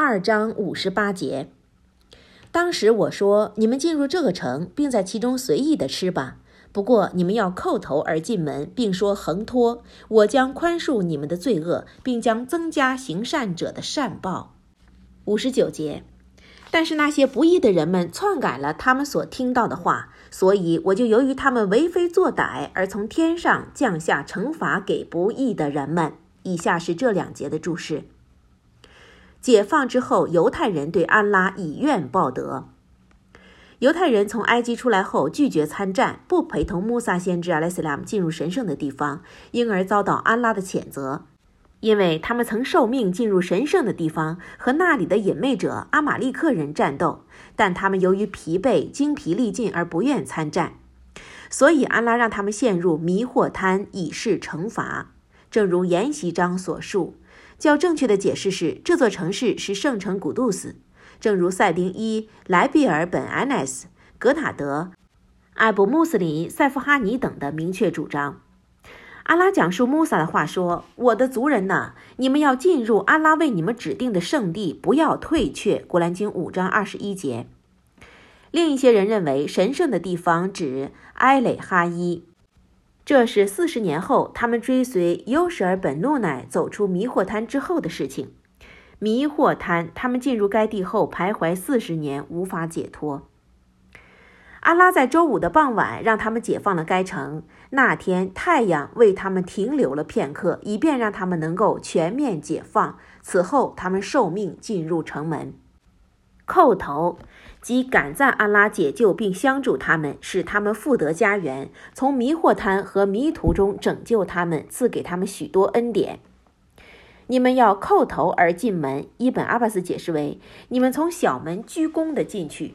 二章五十八节。当时我说：“你们进入这个城，并在其中随意的吃吧。不过你们要叩头而进门，并说横托，我将宽恕你们的罪恶，并将增加行善者的善报。”五十九节。但是那些不义的人们篡改了他们所听到的话，所以我就由于他们为非作歹，而从天上降下惩罚给不义的人们。以下是这两节的注释。解放之后，犹太人对安拉以怨报德。犹太人从埃及出来后，拒绝参战，不陪同穆萨先知阿莱斯拉姆进入神圣的地方，因而遭到安拉的谴责。因为他们曾受命进入神圣的地方，和那里的隐魅者阿玛利克人战斗，但他们由于疲惫、精疲力尽而不愿参战，所以安拉让他们陷入迷惑滩，以示惩罚。正如沿袭章所述，较正确的解释是，这座城市是圣城古杜斯，正如赛丁伊、莱比尔本安奈斯、格塔德、艾布穆斯林、塞夫哈尼等的明确主张。阿拉讲述穆萨的话说：“我的族人呐，你们要进入阿拉为你们指定的圣地，不要退却。”古兰经五章二十一节。另一些人认为，神圣的地方指埃雷哈伊，这是四十年后他们追随优什尔本诺乃走出迷惑滩之后的事情。迷惑滩，他们进入该地后徘徊四十年，无法解脱。阿拉在周五的傍晚让他们解放了该城。那天太阳为他们停留了片刻，以便让他们能够全面解放。此后，他们受命进入城门，叩头，即感赞阿拉解救并相助他们，使他们复得家园，从迷惑滩和迷途中拯救他们，赐给他们许多恩典。你们要叩头而进门。伊本阿巴斯解释为：你们从小门鞠躬的进去。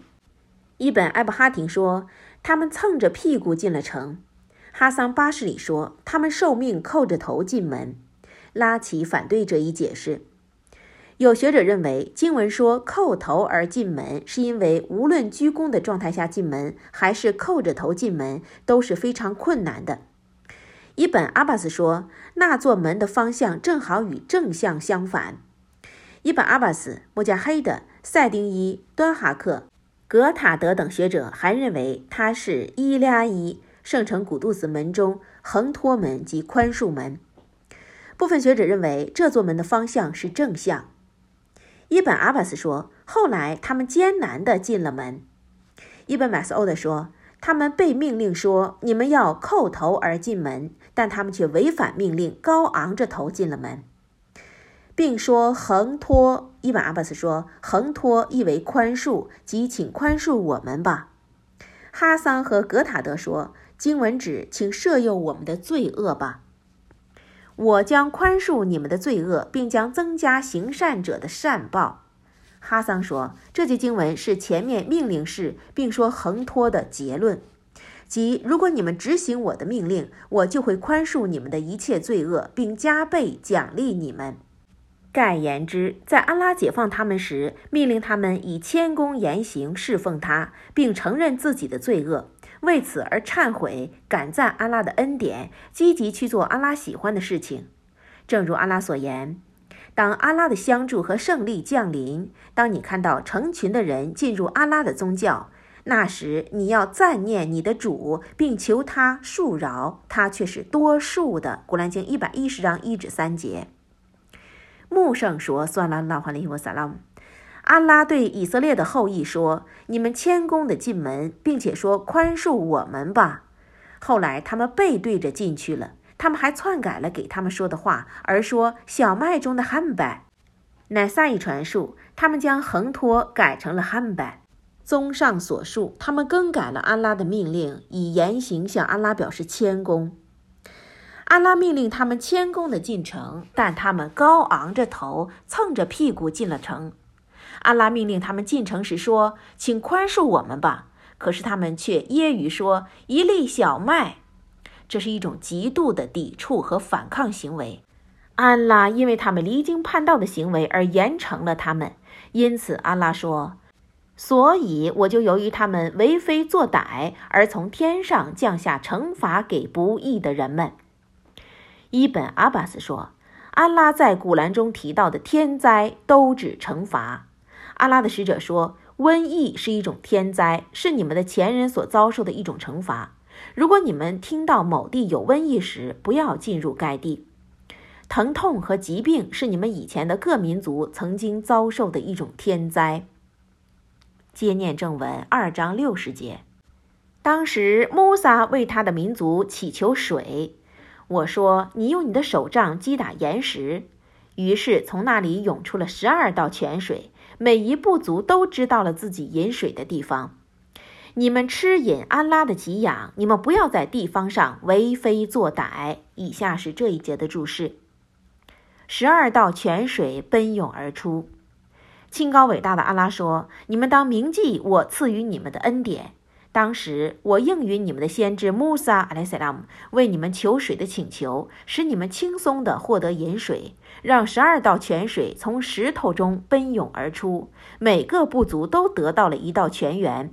伊本艾布哈廷说：“他们蹭着屁股进了城。”哈桑巴士里说：“他们受命叩着头进门。”拉齐反对这一解释。有学者认为，经文说叩头而进门，是因为无论鞠躬的状态下进门，还是叩着头进门，都是非常困难的。伊本阿巴斯说：“那座门的方向正好与正向相反。”伊本阿巴斯、穆加黑的、赛丁伊、端哈克。格塔德等学者还认为它是伊利亚伊圣城古杜斯门中横托门及宽恕门。部分学者认为这座门的方向是正向。伊本阿巴斯说：“后来他们艰难地进了门。”伊本马斯欧德说：“他们被命令说你们要叩头而进门，但他们却违反命令，高昂着头进了门。”并说横托，伊本阿巴斯说横托意为宽恕，即请宽恕我们吧。哈桑和格塔德说经文指请赦宥我们的罪恶吧。我将宽恕你们的罪恶，并将增加行善者的善报。哈桑说这节经文是前面命令式，并说横托的结论，即如果你们执行我的命令，我就会宽恕你们的一切罪恶，并加倍奖励你们。盖言之，在安拉解放他们时，命令他们以谦恭言行侍奉他，并承认自己的罪恶，为此而忏悔，感赞安拉的恩典，积极去做安拉喜欢的事情。正如安拉所言：“当安拉的相助和胜利降临，当你看到成群的人进入安拉的宗教，那时你要赞念你的主，并求他恕饶，他却是多数的。”古兰经一百一十章一至三节。穆圣说：“算了，拉哈利沃萨拉姆，安拉对以色列的后裔说：‘你们谦恭地进门，并且说宽恕我们吧。’后来他们背对着进去了，他们还篡改了给他们说的话，而说小麦中的汉白。乃撒一传述，他们将横托改成了汉白。综上所述，他们更改了安拉的命令，以言行向安拉表示谦恭。”阿拉命令他们谦恭地进城，但他们高昂着头，蹭着屁股进了城。阿拉命令他们进城时说：“请宽恕我们吧。”可是他们却揶揄说：“一粒小麦。”这是一种极度的抵触和反抗行为。安拉因为他们离经叛道的行为而严惩了他们。因此，安拉说：“所以我就由于他们为非作歹，而从天上降下惩罚给不义的人们。”伊本阿巴斯说：“安拉在古兰中提到的天灾都指惩罚。阿拉的使者说，瘟疫是一种天灾，是你们的前人所遭受的一种惩罚。如果你们听到某地有瘟疫时，不要进入该地。疼痛和疾病是你们以前的各民族曾经遭受的一种天灾。接念正文二章六十节，当时穆萨为他的民族祈求水。我说：“你用你的手杖击打岩石。”于是从那里涌出了十二道泉水，每一部族都知道了自己饮水的地方。你们吃饮安拉的给养，你们不要在地方上为非作歹。以下是这一节的注释：十二道泉水奔涌而出。清高伟大的阿拉说：“你们当铭记我赐予你们的恩典。当时我应允你们的先知穆萨阿莱塞拉姆为你们求水的请求，使你们轻松地获得饮水，让十二道泉水从石头中奔涌而出，每个部族都得到了一道泉源。”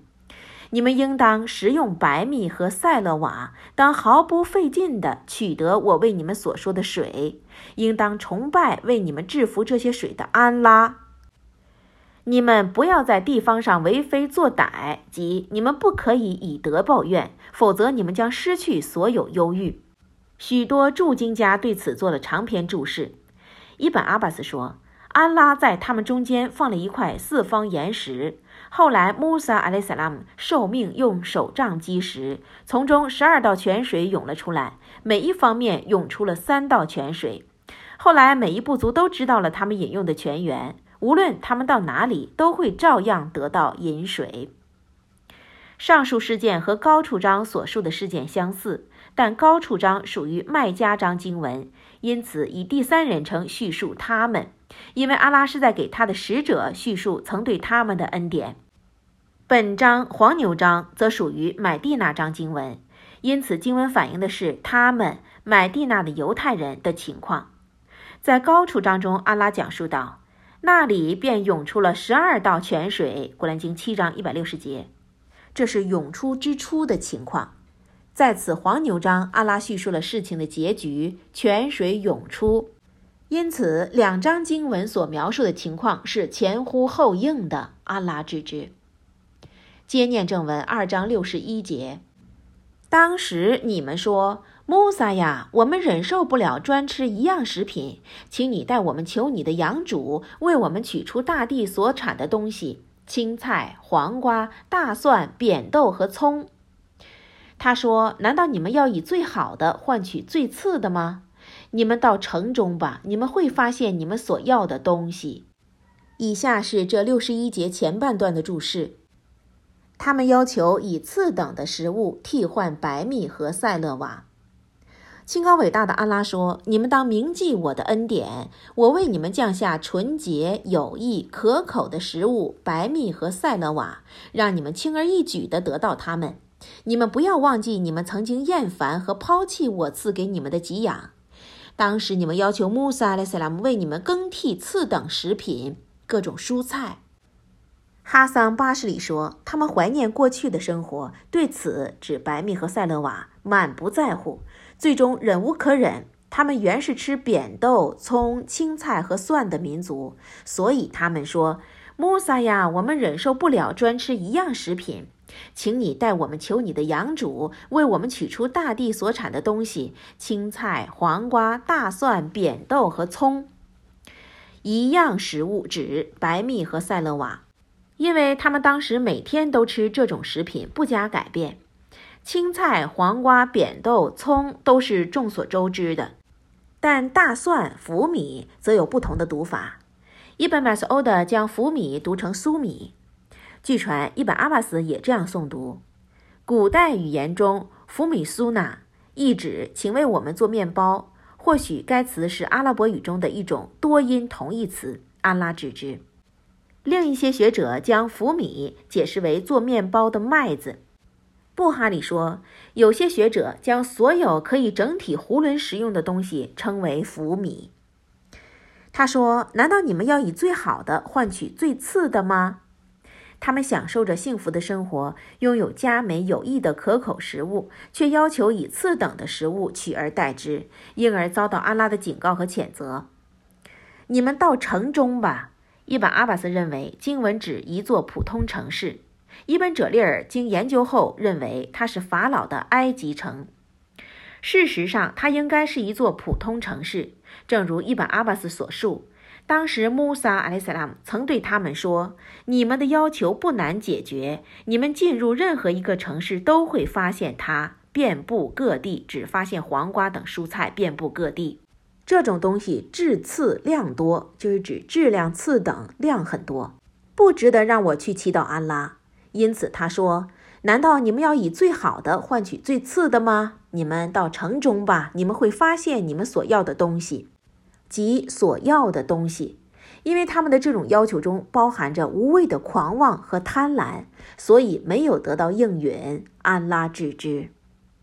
你们应当食用白米和塞勒瓦，当毫不费劲地取得我为你们所说的水。应当崇拜为你们制服这些水的安拉。你们不要在地方上为非作歹，即你们不可以以德报怨，否则你们将失去所有忧郁。许多注经家对此做了长篇注释。伊本阿巴斯说，安拉在他们中间放了一块四方岩石。后来，穆萨阿莱萨拉姆受命用手杖击石，从中十二道泉水涌了出来，每一方面涌出了三道泉水。后来，每一部族都知道了他们饮用的泉源，无论他们到哪里，都会照样得到饮水。上述事件和高处章所述的事件相似，但高处章属于麦加章经文，因此以第三人称叙述他们。因为阿拉是在给他的使者叙述曾对他们的恩典，本章黄牛章则属于买地那章经文，因此经文反映的是他们买地那的犹太人的情况。在高处章中，阿拉讲述到，那里便涌出了十二道泉水。古兰经七章一百六十节，这是涌出之初的情况。在此黄牛章，阿拉叙述了事情的结局，泉水涌出。因此，两章经文所描述的情况是前呼后应的。阿拉之之。接念正文二章六十一节。当时你们说：“穆萨呀，我们忍受不了专吃一样食品，请你代我们求你的养主，为我们取出大地所产的东西：青菜、黄瓜、大蒜、扁豆和葱。”他说：“难道你们要以最好的换取最次的吗？”你们到城中吧，你们会发现你们所要的东西。以下是这六十一节前半段的注释。他们要求以次等的食物替换白米和塞勒瓦。清高伟大的安拉说：“你们当铭记我的恩典，我为你们降下纯洁、有益、可口的食物——白米和塞勒瓦，让你们轻而易举地得到它们。你们不要忘记你们曾经厌烦和抛弃我赐给你们的给养。”当时你们要求穆萨·阿莱塞拉姆为你们更替次等食品，各种蔬菜。哈桑·巴什里说，他们怀念过去的生活，对此指白米和塞勒瓦满不在乎，最终忍无可忍。他们原是吃扁豆、葱、青菜和蒜的民族，所以他们说：“穆萨呀，我们忍受不了专吃一样食品。”请你代我们求你的养主，为我们取出大地所产的东西：青菜、黄瓜、大蒜、扁豆和葱。一样食物指白米和塞勒瓦，因为他们当时每天都吃这种食品，不加改变。青菜、黄瓜、扁豆、葱都是众所周知的，但大蒜、福米则有不同的读法。伊本·麦斯欧德将福米读成苏米。据传，伊本阿巴斯也这样诵读。古代语言中，“福米苏纳”意指“请为我们做面包”。或许该词是阿拉伯语中的一种多音同义词。安拉指之。另一些学者将“福米”解释为做面包的麦子。布哈里说，有些学者将所有可以整体囫囵食用的东西称为“福米”。他说：“难道你们要以最好的换取最次的吗？”他们享受着幸福的生活，拥有佳美有益的可口食物，却要求以次等的食物取而代之，因而遭到阿拉的警告和谴责。你们到城中吧。伊本阿巴斯认为经文指一座普通城市。伊本哲利尔经研究后认为它是法老的埃及城。事实上，它应该是一座普通城市。正如伊本阿巴斯所述。当时，穆萨·阿里萨拉姆曾对他们说：“你们的要求不难解决。你们进入任何一个城市，都会发现它遍布各地，只发现黄瓜等蔬菜遍布各地。这种东西质次量多，就是指质量次等，量很多，不值得让我去祈祷安拉。因此，他说：难道你们要以最好的换取最次的吗？你们到城中吧，你们会发现你们所要的东西。”及所要的东西，因为他们的这种要求中包含着无谓的狂妄和贪婪，所以没有得到应允。安拉知之。